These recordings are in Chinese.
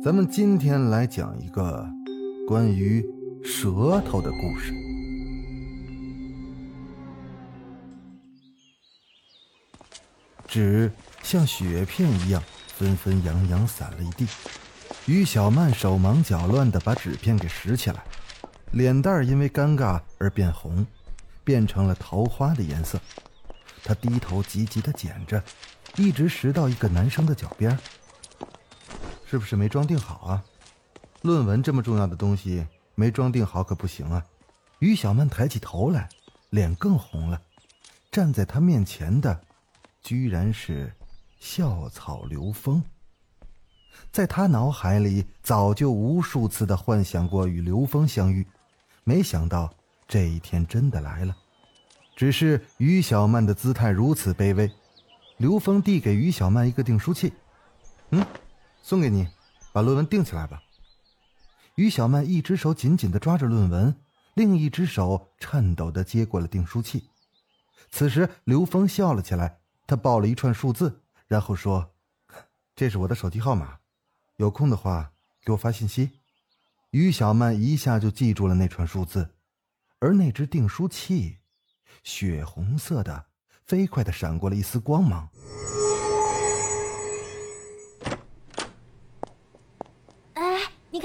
咱们今天来讲一个关于舌头的故事。纸像雪片一样纷纷扬扬散了一地，于小曼手忙脚乱地把纸片给拾起来，脸蛋因为尴尬而变红，变成了桃花的颜色。她低头急急地捡着，一直拾到一个男生的脚边。是不是没装订好啊？论文这么重要的东西，没装订好可不行啊！于小曼抬起头来，脸更红了。站在她面前的，居然是校草刘峰。在他脑海里，早就无数次的幻想过与刘峰相遇，没想到这一天真的来了。只是于小曼的姿态如此卑微，刘峰递给于小曼一个订书器，嗯。送给你，把论文订起来吧。于小曼一只手紧紧的抓着论文，另一只手颤抖的接过了订书器。此时，刘峰笑了起来，他报了一串数字，然后说：“这是我的手机号码，有空的话给我发信息。”于小曼一下就记住了那串数字，而那只订书器，血红色的，飞快的闪过了一丝光芒。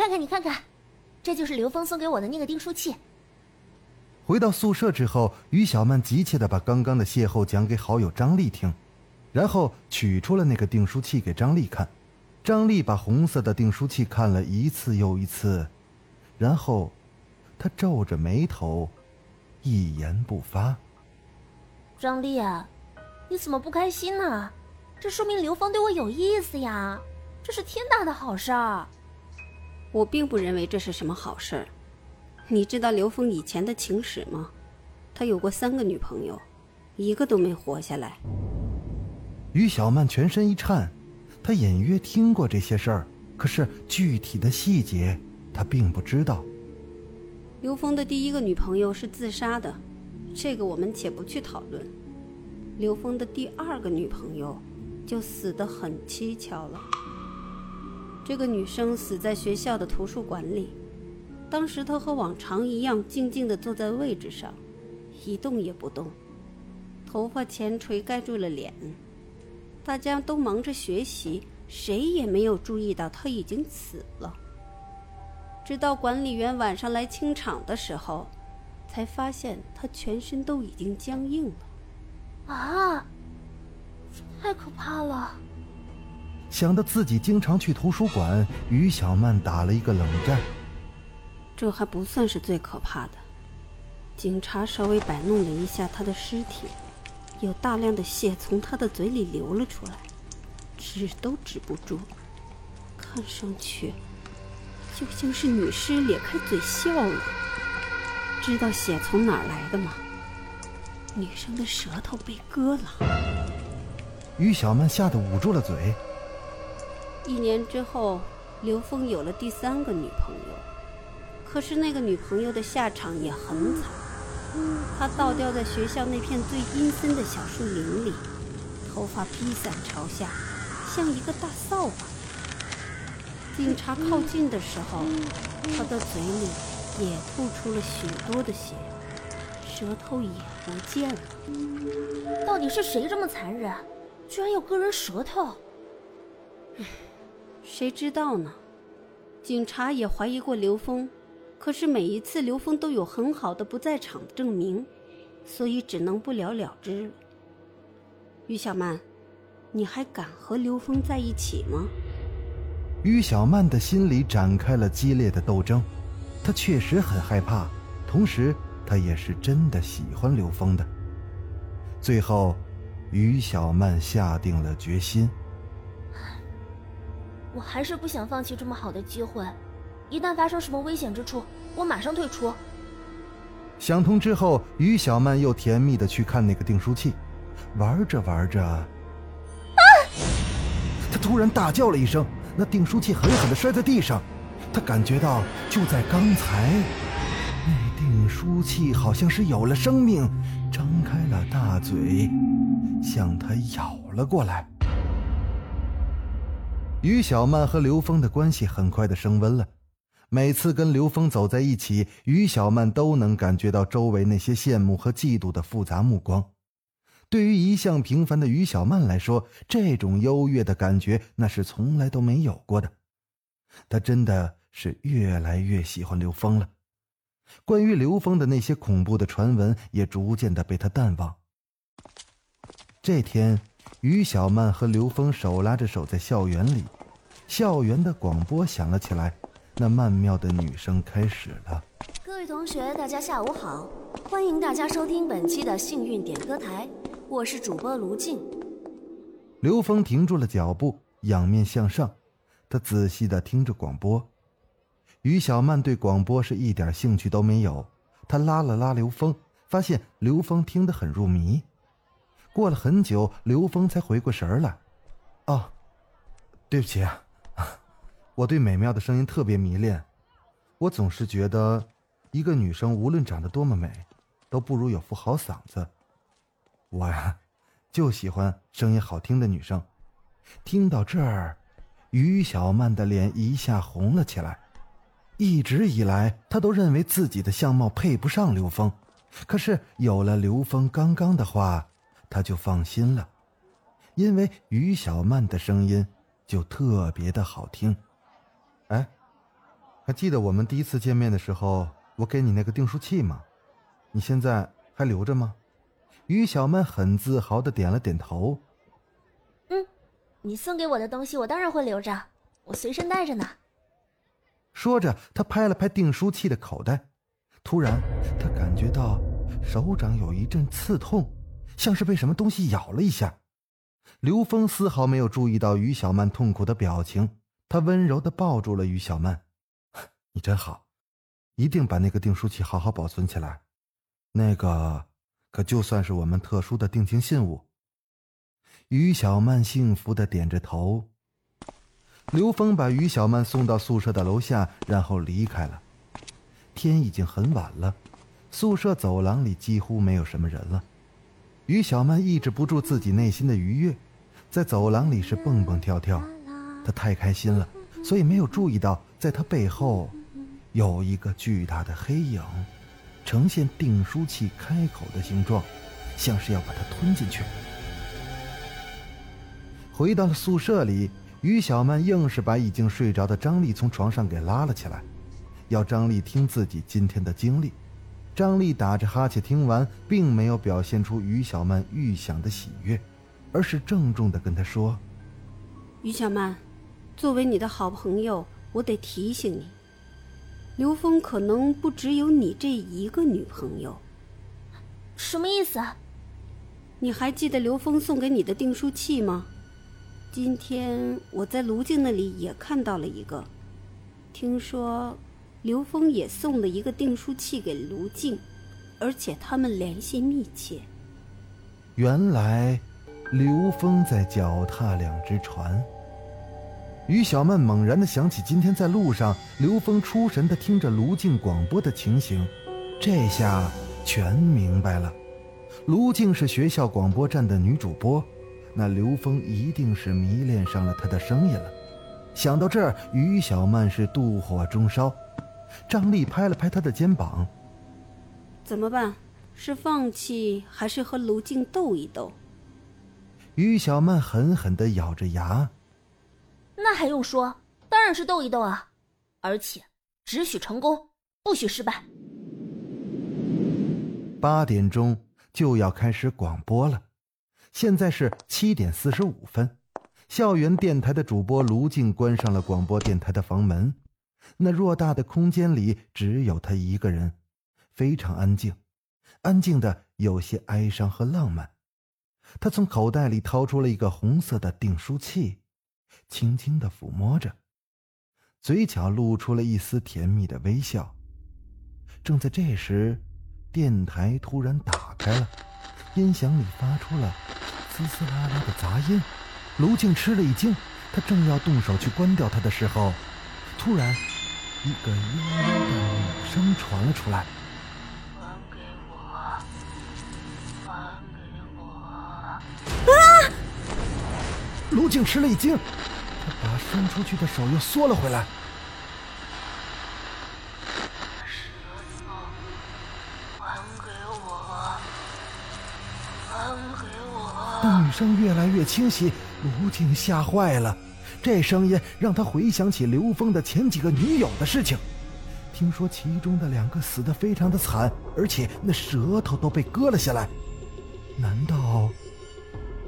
看看，你看看，这就是刘峰送给我的那个订书器。回到宿舍之后，于小曼急切的把刚刚的邂逅讲给好友张丽听，然后取出了那个订书器给张丽看。张丽把红色的订书器看了一次又一次，然后，她皱着眉头，一言不发。张丽啊，你怎么不开心呢？这说明刘峰对我有意思呀，这是天大的好事儿。我并不认为这是什么好事儿。你知道刘峰以前的情史吗？他有过三个女朋友，一个都没活下来。于小曼全身一颤，她隐约听过这些事儿，可是具体的细节她并不知道。刘峰的第一个女朋友是自杀的，这个我们且不去讨论。刘峰的第二个女朋友就死得很蹊跷了。这个女生死在学校的图书馆里，当时她和往常一样静静地坐在位置上，一动也不动，头发前垂盖住了脸。大家都忙着学习，谁也没有注意到她已经死了。直到管理员晚上来清场的时候，才发现她全身都已经僵硬了。啊，太可怕了！想到自己经常去图书馆，于小曼打了一个冷战。这还不算是最可怕的，警察稍微摆弄了一下他的尸体，有大量的血从他的嘴里流了出来，止都止不住，看上去就像是女尸咧开嘴笑了。知道血从哪儿来的吗？女生的舌头被割了。于小曼吓得捂住了嘴。一年之后，刘峰有了第三个女朋友，可是那个女朋友的下场也很惨，她倒吊在学校那片最阴森的小树林里，头发披散朝下，像一个大扫把。警察靠近的时候，她的嘴里也吐出了许多的血，舌头也不见了。到底是谁这么残忍，居然要割人舌头？谁知道呢？警察也怀疑过刘峰，可是每一次刘峰都有很好的不在场证明，所以只能不了了之。于小曼，你还敢和刘峰在一起吗？于小曼的心里展开了激烈的斗争，她确实很害怕，同时她也是真的喜欢刘峰的。最后，于小曼下定了决心。我还是不想放弃这么好的机会。一旦发生什么危险之处，我马上退出。想通之后，于小曼又甜蜜的去看那个订书器，玩着玩着，啊！她突然大叫了一声，那订书器狠狠的摔在地上。她感觉到就在刚才，那订书器好像是有了生命，张开了大嘴，向她咬了过来。于小曼和刘峰的关系很快的升温了。每次跟刘峰走在一起，于小曼都能感觉到周围那些羡慕和嫉妒的复杂目光。对于一向平凡的于小曼来说，这种优越的感觉那是从来都没有过的。她真的是越来越喜欢刘峰了。关于刘峰的那些恐怖的传闻也逐渐的被他淡忘。这天，于小曼和刘峰手拉着手在校园里，校园的广播响了起来。那曼妙的女声开始了。各位同学，大家下午好，欢迎大家收听本期的幸运点歌台，我是主播卢静。刘峰停住了脚步，仰面向上，他仔细的听着广播。于小曼对广播是一点兴趣都没有，她拉了拉刘峰，发现刘峰听得很入迷。过了很久，刘峰才回过神来。哦，对不起啊。我对美妙的声音特别迷恋，我总是觉得，一个女生无论长得多么美，都不如有副好嗓子。我呀，就喜欢声音好听的女生。听到这儿，于小曼的脸一下红了起来。一直以来，她都认为自己的相貌配不上刘峰，可是有了刘峰刚刚的话，她就放心了，因为于小曼的声音就特别的好听。哎，还记得我们第一次见面的时候，我给你那个订书器吗？你现在还留着吗？于小曼很自豪的点了点头。嗯，你送给我的东西，我当然会留着，我随身带着呢。说着，他拍了拍订书器的口袋，突然，他感觉到手掌有一阵刺痛，像是被什么东西咬了一下。刘峰丝毫没有注意到于小曼痛苦的表情。他温柔的抱住了于小曼，你真好，一定把那个订书器好好保存起来，那个可就算是我们特殊的定情信物。于小曼幸福的点着头。刘峰把于小曼送到宿舍的楼下，然后离开了。天已经很晚了，宿舍走廊里几乎没有什么人了。于小曼抑制不住自己内心的愉悦，在走廊里是蹦蹦跳跳。她太开心了，所以没有注意到，在她背后有一个巨大的黑影，呈现订书器开口的形状，像是要把它吞进去。回到了宿舍里，于小曼硬是把已经睡着的张丽从床上给拉了起来，要张丽听自己今天的经历。张丽打着哈欠听完，并没有表现出于小曼预想的喜悦，而是郑重的跟她说：“于小曼。”作为你的好朋友，我得提醒你，刘峰可能不只有你这一个女朋友。什么意思？你还记得刘峰送给你的订书器吗？今天我在卢静那里也看到了一个，听说刘峰也送了一个订书器给卢静，而且他们联系密切。原来，刘峰在脚踏两只船。于小曼猛然的想起今天在路上，刘峰出神的听着卢静广播的情形，这下全明白了。卢静是学校广播站的女主播，那刘峰一定是迷恋上了她的声音了。想到这儿，于小曼是妒火中烧。张丽拍了拍他的肩膀：“怎么办？是放弃，还是和卢静斗一斗？”于小曼狠狠的咬着牙。那还用说？当然是斗一斗啊！而且只许成功，不许失败。八点钟就要开始广播了，现在是七点四十五分。校园电台的主播卢静关上了广播电台的房门，那偌大的空间里只有他一个人，非常安静，安静的有些哀伤和浪漫。他从口袋里掏出了一个红色的订书器。轻轻的抚摸着，嘴角露出了一丝甜蜜的微笑。正在这时，电台突然打开了，音响里发出了滋滋啦啦的杂音。卢静吃了一惊，他正要动手去关掉它的时候，突然，一个悠悠的女声传了出来：“还给我，还给我！”啊！卢静吃了一惊，他把伸出去的手又缩了回来。还给我！还给我当女声越来越清晰，卢静吓坏了。这声音让他回想起刘峰的前几个女友的事情，听说其中的两个死得非常的惨，而且那舌头都被割了下来。难道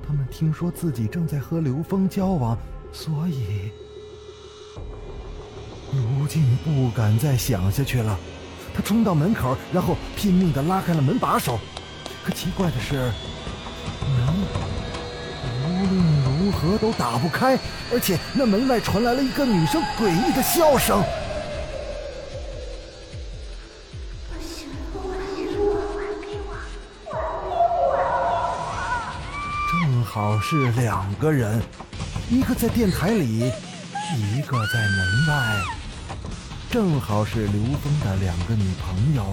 他们听说自己正在和刘峰交往，所以……卢静不敢再想下去了，他冲到门口，然后拼命的拉开了门把手。可奇怪的是。如何都打不开，而且那门外传来了一个女生诡异的笑声。正好是两个人，一个在电台里，一个在门外，正好是刘峰的两个女朋友。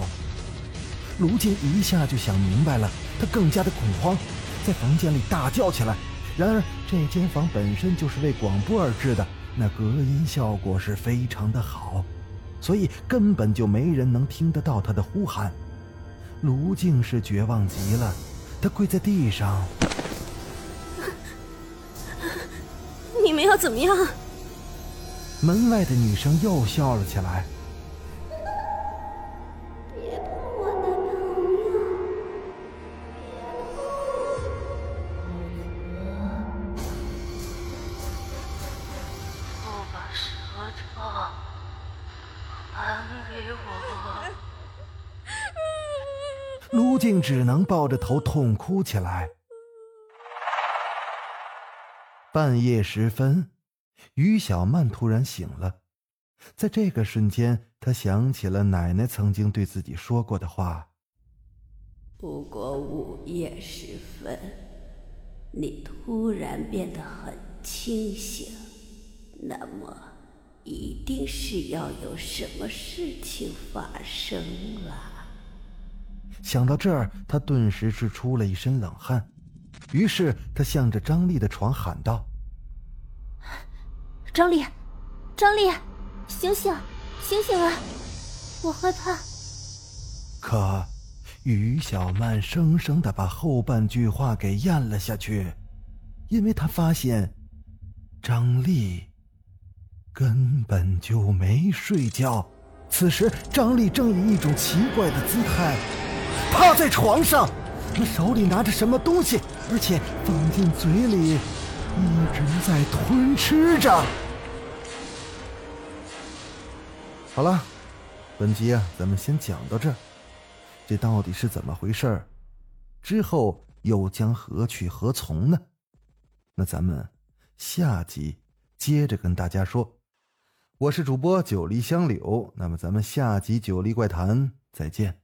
卢静一下就想明白了，他更加的恐慌。在房间里大叫起来。然而，这间房本身就是为广播而制的，那隔音效果是非常的好，所以根本就没人能听得到他的呼喊。卢静是绝望极了，她跪在地上。你们要怎么样？门外的女生又笑了起来。还给我卢静只能抱着头痛哭起来。半夜时分，于小曼突然醒了，在这个瞬间，她想起了奶奶曾经对自己说过的话：“不过午夜时分，你突然变得很清醒，那么一定是要有什么事情发生了。”想到这儿，他顿时是出了一身冷汗，于是他向着张丽的床喊道：“张丽，张丽，醒醒，醒醒啊！我害怕。”可于小曼生生的把后半句话给咽了下去，因为她发现张丽根本就没睡觉。此时，张丽正以一种奇怪的姿态。趴在床上，他手里拿着什么东西，而且放进嘴里，一直在吞吃着。好了，本集啊，咱们先讲到这儿。这到底是怎么回事儿？之后又将何去何从呢？那咱们下集接着跟大家说。我是主播九黎香柳，那么咱们下集《九黎怪谈》再见。